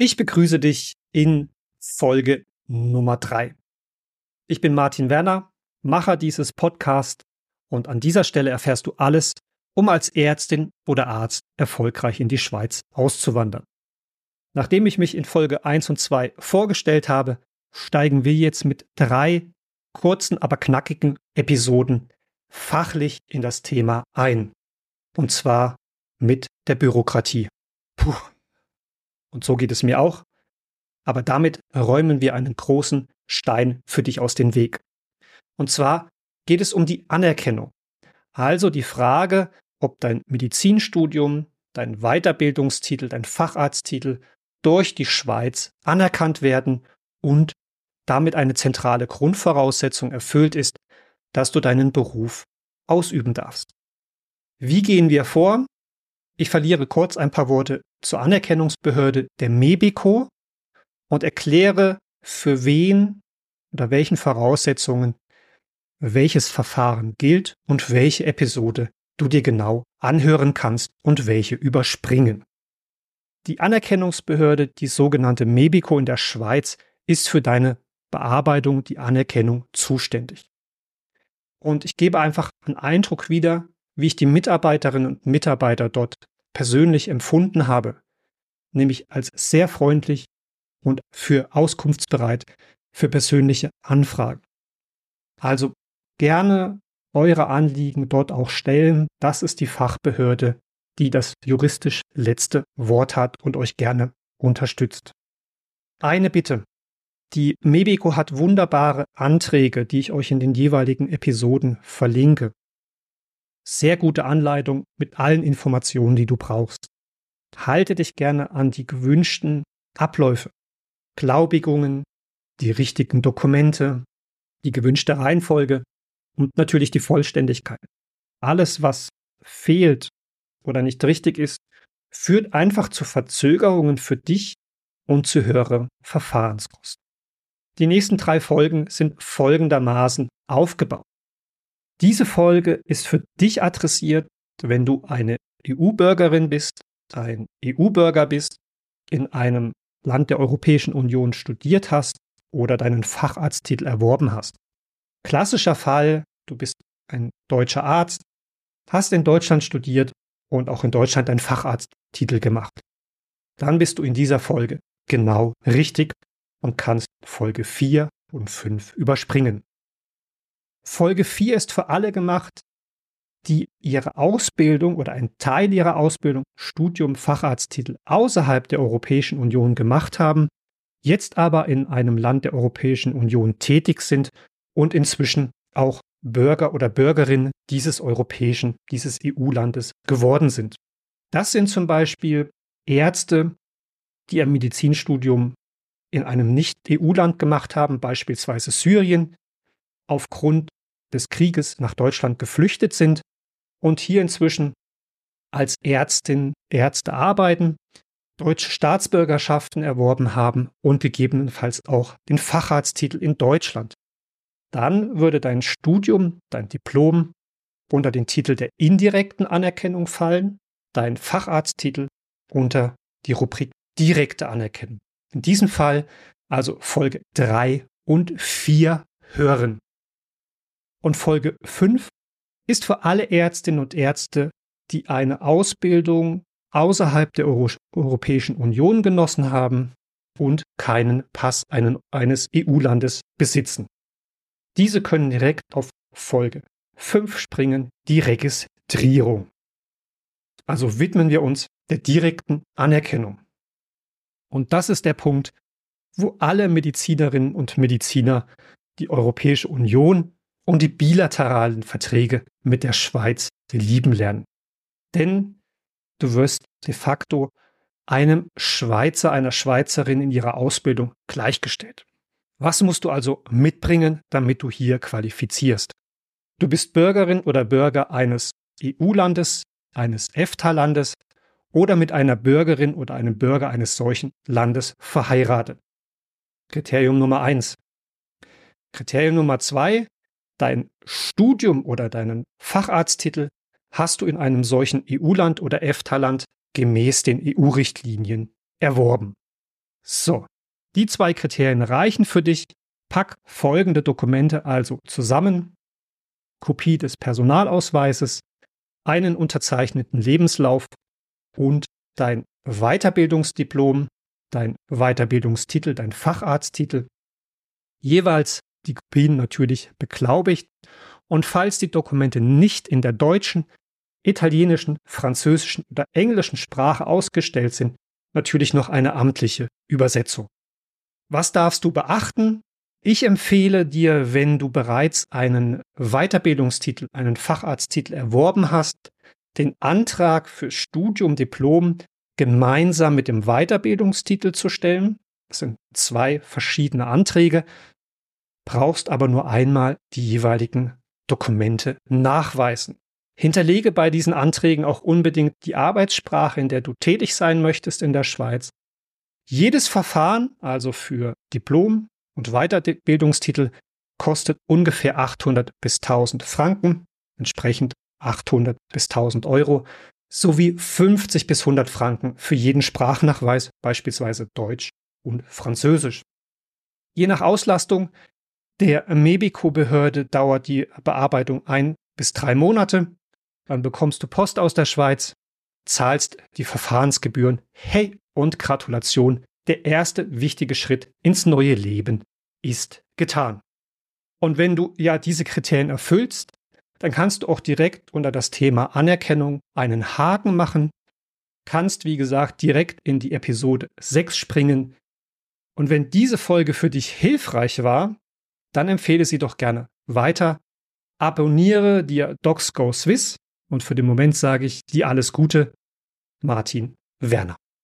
Ich begrüße dich in Folge Nummer drei. Ich bin Martin Werner, Macher dieses Podcasts und an dieser Stelle erfährst du alles, um als Ärztin oder Arzt erfolgreich in die Schweiz auszuwandern. Nachdem ich mich in Folge 1 und 2 vorgestellt habe, steigen wir jetzt mit drei kurzen, aber knackigen Episoden fachlich in das Thema ein. Und zwar mit der Bürokratie. Puh, und so geht es mir auch. Aber damit räumen wir einen großen Stein für dich aus dem Weg. Und zwar geht es um die Anerkennung. Also die Frage, ob dein Medizinstudium, dein Weiterbildungstitel, dein Facharzttitel durch die Schweiz anerkannt werden und damit eine zentrale Grundvoraussetzung erfüllt ist, dass du deinen Beruf ausüben darfst. Wie gehen wir vor? Ich verliere kurz ein paar Worte zur Anerkennungsbehörde der MEBICO und erkläre, für wen oder welchen Voraussetzungen welches Verfahren gilt und welche Episode du dir genau anhören kannst und welche überspringen. Die Anerkennungsbehörde, die sogenannte MEBICO in der Schweiz, ist für deine Bearbeitung, die Anerkennung zuständig. Und ich gebe einfach einen Eindruck wieder, wie ich die Mitarbeiterinnen und Mitarbeiter dort persönlich empfunden habe, nämlich als sehr freundlich und für auskunftsbereit für persönliche Anfragen. Also gerne eure Anliegen dort auch stellen. Das ist die Fachbehörde, die das juristisch letzte Wort hat und euch gerne unterstützt. Eine Bitte. Die Mebico hat wunderbare Anträge, die ich euch in den jeweiligen Episoden verlinke sehr gute Anleitung mit allen Informationen, die du brauchst. Halte dich gerne an die gewünschten Abläufe, Glaubigungen, die richtigen Dokumente, die gewünschte Reihenfolge und natürlich die Vollständigkeit. Alles, was fehlt oder nicht richtig ist, führt einfach zu Verzögerungen für dich und zu höheren Verfahrenskosten. Die nächsten drei Folgen sind folgendermaßen aufgebaut. Diese Folge ist für dich adressiert, wenn du eine EU-Bürgerin bist, ein EU-Bürger bist, in einem Land der Europäischen Union studiert hast oder deinen Facharzttitel erworben hast. Klassischer Fall, du bist ein deutscher Arzt, hast in Deutschland studiert und auch in Deutschland einen Facharzttitel gemacht. Dann bist du in dieser Folge genau richtig und kannst Folge 4 und 5 überspringen. Folge 4 ist für alle gemacht, die ihre Ausbildung oder einen Teil ihrer Ausbildung, Studium, Facharzttitel außerhalb der Europäischen Union gemacht haben, jetzt aber in einem Land der Europäischen Union tätig sind und inzwischen auch Bürger oder Bürgerinnen dieses europäischen, dieses EU-Landes geworden sind. Das sind zum Beispiel Ärzte, die ihr Medizinstudium in einem Nicht-EU-Land gemacht haben, beispielsweise Syrien, aufgrund des Krieges nach Deutschland geflüchtet sind und hier inzwischen als Ärztin, Ärzte arbeiten, deutsche Staatsbürgerschaften erworben haben und gegebenenfalls auch den Facharzttitel in Deutschland. Dann würde dein Studium, dein Diplom unter den Titel der indirekten Anerkennung fallen, dein Facharzttitel unter die Rubrik direkte Anerkennung. In diesem Fall also Folge 3 und 4 hören. Und Folge 5 ist für alle Ärztinnen und Ärzte, die eine Ausbildung außerhalb der Euro Europäischen Union genossen haben und keinen Pass einen, eines EU-Landes besitzen. Diese können direkt auf Folge 5 springen, die Registrierung. Also widmen wir uns der direkten Anerkennung. Und das ist der Punkt, wo alle Medizinerinnen und Mediziner die Europäische Union und die bilateralen Verträge mit der Schweiz lieben lernen. Denn du wirst de facto einem Schweizer, einer Schweizerin in ihrer Ausbildung gleichgestellt. Was musst du also mitbringen, damit du hier qualifizierst? Du bist Bürgerin oder Bürger eines EU-Landes, eines EFTA-Landes oder mit einer Bürgerin oder einem Bürger eines solchen Landes verheiratet. Kriterium Nummer eins. Kriterium Nummer zwei, dein Studium oder deinen Facharzttitel hast du in einem solchen EU-Land oder EFTA-Land gemäß den EU-Richtlinien erworben. So, die zwei Kriterien reichen für dich. Pack folgende Dokumente also zusammen. Kopie des Personalausweises, einen unterzeichneten Lebenslauf und dein Weiterbildungsdiplom, dein Weiterbildungstitel, dein Facharzttitel. Jeweils die Kopien natürlich beglaubigt. Und falls die Dokumente nicht in der deutschen, italienischen, französischen oder englischen Sprache ausgestellt sind, natürlich noch eine amtliche Übersetzung. Was darfst du beachten? Ich empfehle dir, wenn du bereits einen Weiterbildungstitel, einen Facharzttitel erworben hast, den Antrag für Studium, Diplom gemeinsam mit dem Weiterbildungstitel zu stellen. Das sind zwei verschiedene Anträge, brauchst aber nur einmal die jeweiligen Dokumente nachweisen. Hinterlege bei diesen Anträgen auch unbedingt die Arbeitssprache, in der du tätig sein möchtest in der Schweiz. Jedes Verfahren, also für Diplom und Weiterbildungstitel, kostet ungefähr 800 bis 1000 Franken, entsprechend 800 bis 1000 Euro, sowie 50 bis 100 Franken für jeden Sprachnachweis, beispielsweise Deutsch und Französisch. Je nach Auslastung der Mebico-Behörde dauert die Bearbeitung ein bis drei Monate. Dann bekommst du Post aus der Schweiz, zahlst die Verfahrensgebühren. Hey und Gratulation, der erste wichtige Schritt ins neue Leben ist getan. Und wenn du ja diese Kriterien erfüllst, dann kannst du auch direkt unter das Thema Anerkennung einen Haken machen, kannst wie gesagt direkt in die Episode 6 springen. Und wenn diese Folge für dich hilfreich war, dann empfehle sie doch gerne weiter. Abonniere dir Docs Go Swiss und für den Moment sage ich dir alles Gute, Martin Werner.